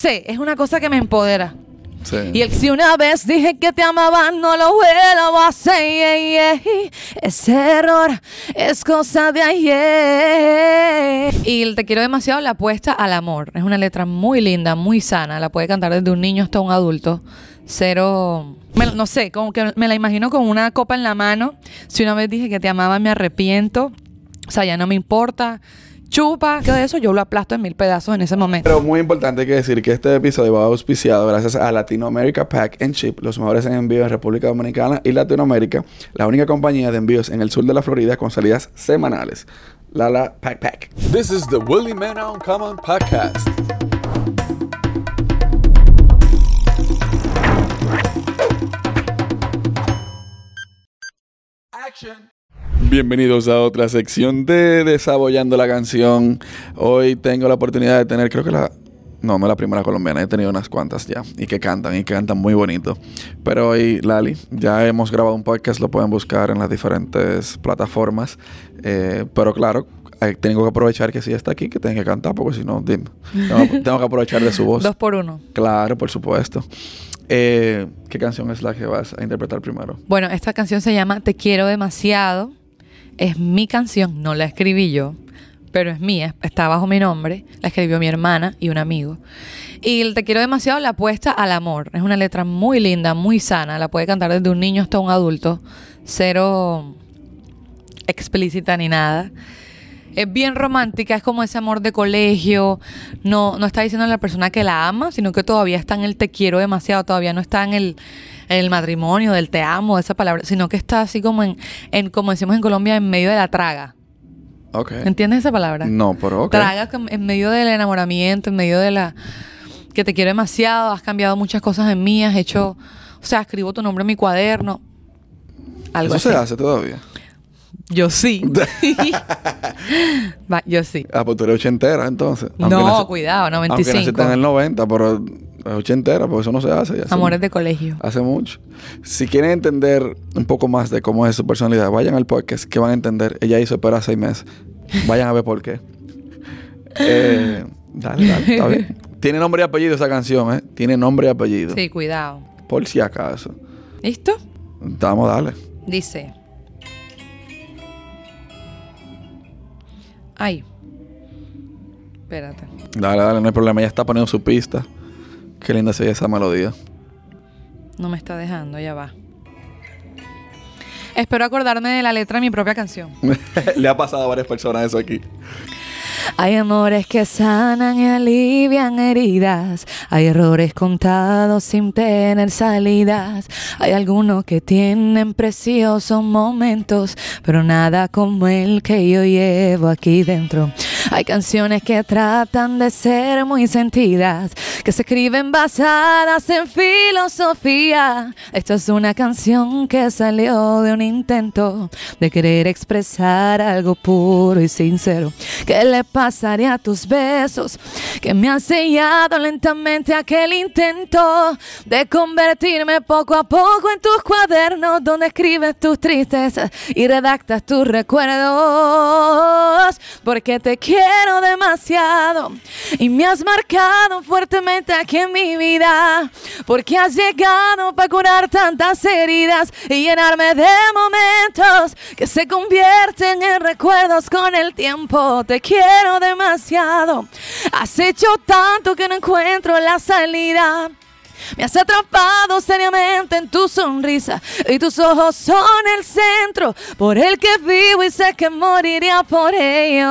Sí, es una cosa que me empodera. Sí. Y el si una vez dije que te amaba, no lo vuelvo a hacer. Ese error es cosa de ayer. Y el te quiero demasiado la apuesta al amor. Es una letra muy linda, muy sana. La puede cantar desde un niño hasta un adulto. Cero. me- no sé, como que me la imagino con una copa en la mano. Si una vez dije que te amaba, me arrepiento. O sea, ya no me importa. Chupa, que de eso yo lo aplasto en mil pedazos en ese momento. Pero muy importante que decir que este episodio va auspiciado gracias a Latinoamerica Pack and Ship, los mejores en envío en República Dominicana y Latinoamérica, la única compañía de envíos en el sur de la Florida con salidas semanales. Lala Pack Pack. This is the Willie Man Uncommon Podcast. Action. Bienvenidos a otra sección de Desabollando la canción. Hoy tengo la oportunidad de tener, creo que la. No, no la primera colombiana, he tenido unas cuantas ya. Y que cantan, y que cantan muy bonito. Pero hoy, Lali, ya hemos grabado un podcast, lo pueden buscar en las diferentes plataformas. Eh, pero claro, eh, tengo que aprovechar que si está aquí, que tenga que cantar, porque si no. Tengo, tengo que aprovechar de su voz. Dos por uno. Claro, por supuesto. Eh, ¿Qué canción es la que vas a interpretar primero? Bueno, esta canción se llama Te quiero demasiado. Es mi canción, no la escribí yo, pero es mía, está bajo mi nombre. La escribió mi hermana y un amigo. Y Te quiero demasiado la apuesta al amor. Es una letra muy linda, muy sana. La puede cantar desde un niño hasta un adulto. Cero explícita ni nada. Es bien romántica, es como ese amor de colegio. No, no está diciendo a la persona que la ama, sino que todavía está en el te quiero demasiado, todavía no está en el, el matrimonio, del te amo, esa palabra, sino que está así como en, en, como decimos en Colombia, en medio de la traga. Ok. ¿Entiendes esa palabra? No, pero ok. Traga en medio del enamoramiento, en medio de la que te quiero demasiado, has cambiado muchas cosas en mí, has hecho, o sea, escribo tu nombre en mi cuaderno. Algo Eso así. se hace todavía. Yo sí. Va, yo sí. Ah, pues tú eres ochentera entonces. No, nace- cuidado, Aunque 95. naciste en el 90, pero es ochentera, porque eso no se hace. Amores de colegio. Hace mucho. Si quieren entender un poco más de cómo es su personalidad, vayan al podcast que van a entender. Ella hizo espera seis meses. Vayan a ver por qué. Eh, dale, dale, está bien. Tiene nombre y apellido esa canción, ¿eh? Tiene nombre y apellido. Sí, cuidado. Por si acaso. ¿Listo? Vamos, dale. Dice. Ay. Espérate. Dale, dale, no hay problema. Ella está poniendo su pista. Qué linda se ve esa melodía. No me está dejando, ya va. Espero acordarme de la letra de mi propia canción. Le ha pasado a varias personas eso aquí. Hay amores que sanan y alivian heridas. Hay errores contados sin tener salidas. Hay algunos que tienen preciosos momentos, pero nada como el que yo llevo aquí dentro. Hay canciones que tratan de ser muy sentidas, que se escriben basadas en filosofía. Esta es una canción que salió de un intento de querer expresar algo puro y sincero. ¿Qué le pasaría a tus besos? Que me han sellado lentamente aquel intento de convertirme poco a poco en tus cuadernos donde escribes tus tristezas y redactas tus recuerdos. Porque te quiero demasiado y me has marcado fuertemente aquí en mi vida. Porque has llegado para curar tantas heridas y llenarme de momentos que se convierten en recuerdos con el tiempo. Te quiero demasiado. Has hecho tanto que no encuentro la salida. Me has atrapado seriamente en tu sonrisa y tus ojos son el centro por el que vivo y sé que moriría por ello.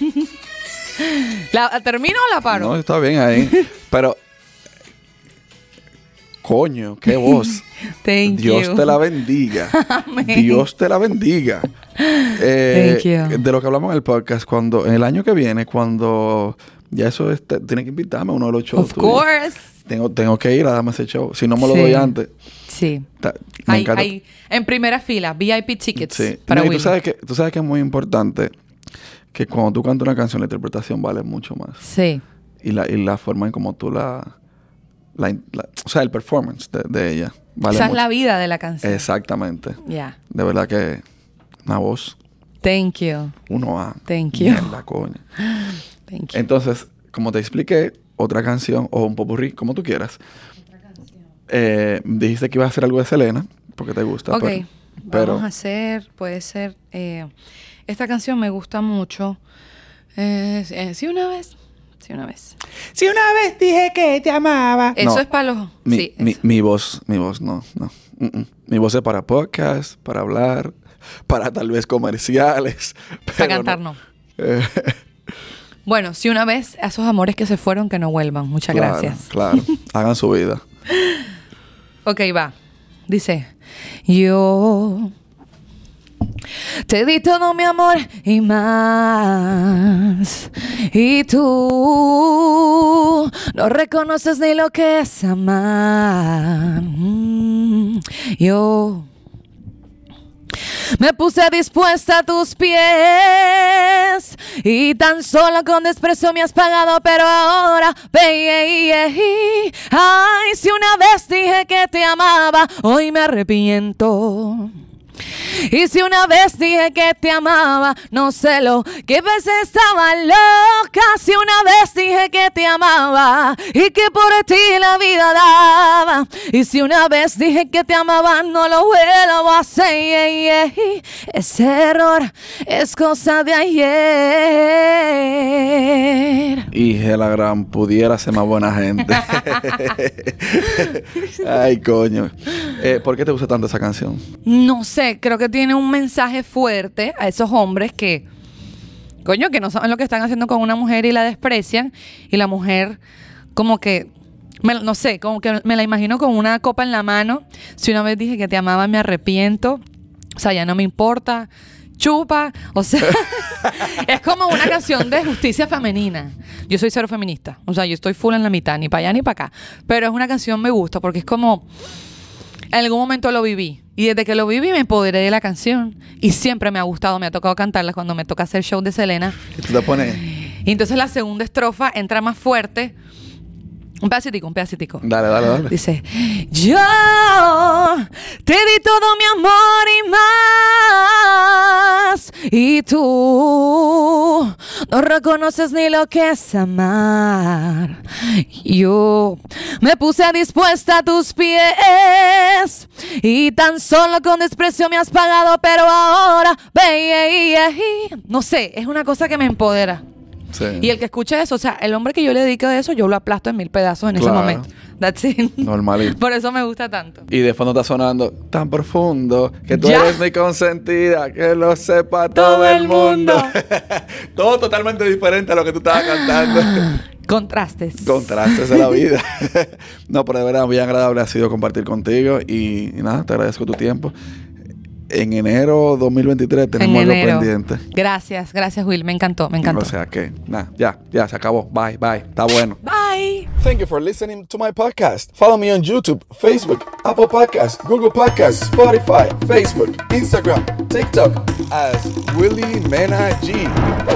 ¿La, ¿Termino o la paro? No, está bien ahí. Pero, coño, qué voz. Thank Dios you. te la bendiga. Dios te la bendiga. Eh, Thank you. De lo que hablamos en el podcast, cuando en el año que viene, cuando ya eso es, tiene que invitarme a uno de los shows. Of tuyos. course. Tengo, tengo que ir a darme ese show. Si no me lo Sí. doy antes. Sí. ta- me Hay, en primera fila, VIP tickets Sí. para No, y tú sabes que tú sabes que es muy importante que cuando tú cantas una canción la interpretación vale mucho más Sí. y la y la forma en como tú la, la, la- o sea el performance de, de ella vale Esa es la vida de la canción. exactamente Ya. de verdad que una voz Thank you. Uno A. Thank you. Mierda, coño. Thank you. Entonces, como te expliqué, otra canción o un popurrí, como tú quieras. Eh, dijiste que ibas a hacer algo de Selena, porque te gusta. ok, pero, pero- vamos a hacer, puede ser, eh, esta canción me gusta mucho. Eh, sí, una vez, sí, una vez. Si una vez dije que te amaba. Eso No. es para los... mi, sí, mi, eso. mi voz, mi voz, no, no. Mm, mm. Mi voz es para podcast, para hablar, para tal vez comerciales. para cantar no. Eh, Bueno, sí, una vez, a esos amores que se fueron, que no vuelvan. Muchas claro, gracias. Claro, hagan su vida. Ok, va. Dice, yo te di todo mi amor y más. Y tú no reconoces ni lo que es amar. Mm, Yo me puse dispuesta a tus pies y tan solo con desprecio me has pagado, pero ahora, baby, ay, si una vez dije que te amaba, hoy me arrepiento. Y si una vez dije que te amaba, no sé lo que veces estaba loca. Si una vez dije que te amaba y que por ti la vida daba. Y si una vez dije que te amaba, no lo vuelvo a hacer. Ese error es cosa de ayer. Y la gran pudiera ser más buena gente. Ay, coño. Eh, ¿Por qué te gusta tanto esa canción? No sé, creo que tiene un mensaje fuerte a esos hombres que, coño, que no saben lo que están haciendo con una mujer y la desprecian. Y la mujer, como que, me- no sé, como que me la imagino con una copa en la mano. Si una vez dije que te amaba, me arrepiento. O sea, ya no me importa. Chupa. O sea, es como una canción de justicia femenina. Yo soy cero feminista. O sea, yo estoy full en la mitad, ni para allá ni para acá. Pero es una canción me gusta porque es como en algún momento lo viví. Y desde que lo viví me empoderé de la canción. Y siempre me ha gustado, me ha tocado cantarla cuando me toca hacer show de Selena. Y tú te pones... Y entonces la segunda estrofa entra más fuerte. Un pedacitico, un pedacitico. Dale, dale, dale. Dice, yo te di todo mi amor y más. Y tú no reconoces ni lo que es amar. Yo me puse dispuesta a tus pies. Y tan solo con desprecio me has pagado. Pero ahora, baby, no sé, es una cosa que me empodera. Sí. Y el que escuche eso, o sea, el hombre que yo le dedico de eso, yo lo aplasto en mil pedazos en Claro. ese momento. That's it. Normalito. Por eso me gusta tanto. Y de fondo está sonando tan profundo que tú Ya. eres mi consentida, que lo sepa todo, Todo el mundo. mundo. todo totalmente diferente a lo que tú estabas cantando. Contrastes. Contrastes de la vida. no, pero de verdad, bien agradable ha sido compartir contigo y, y nada, te agradezco tu tiempo. En enero 2023 en tenemos algo enero. pendiente. Gracias, gracias Will, me encantó, me encantó. O sea que, nada, ya, ya, se acabó. Bye, bye. Está bueno. Bye. Thank you for listening to my podcast. Follow me on YouTube, Facebook, Apple Podcasts, Google Podcasts, Spotify, Facebook, Instagram, TikTok as Willie Mena G.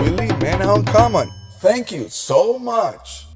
Willie Mena Uncommon. Thank you so much.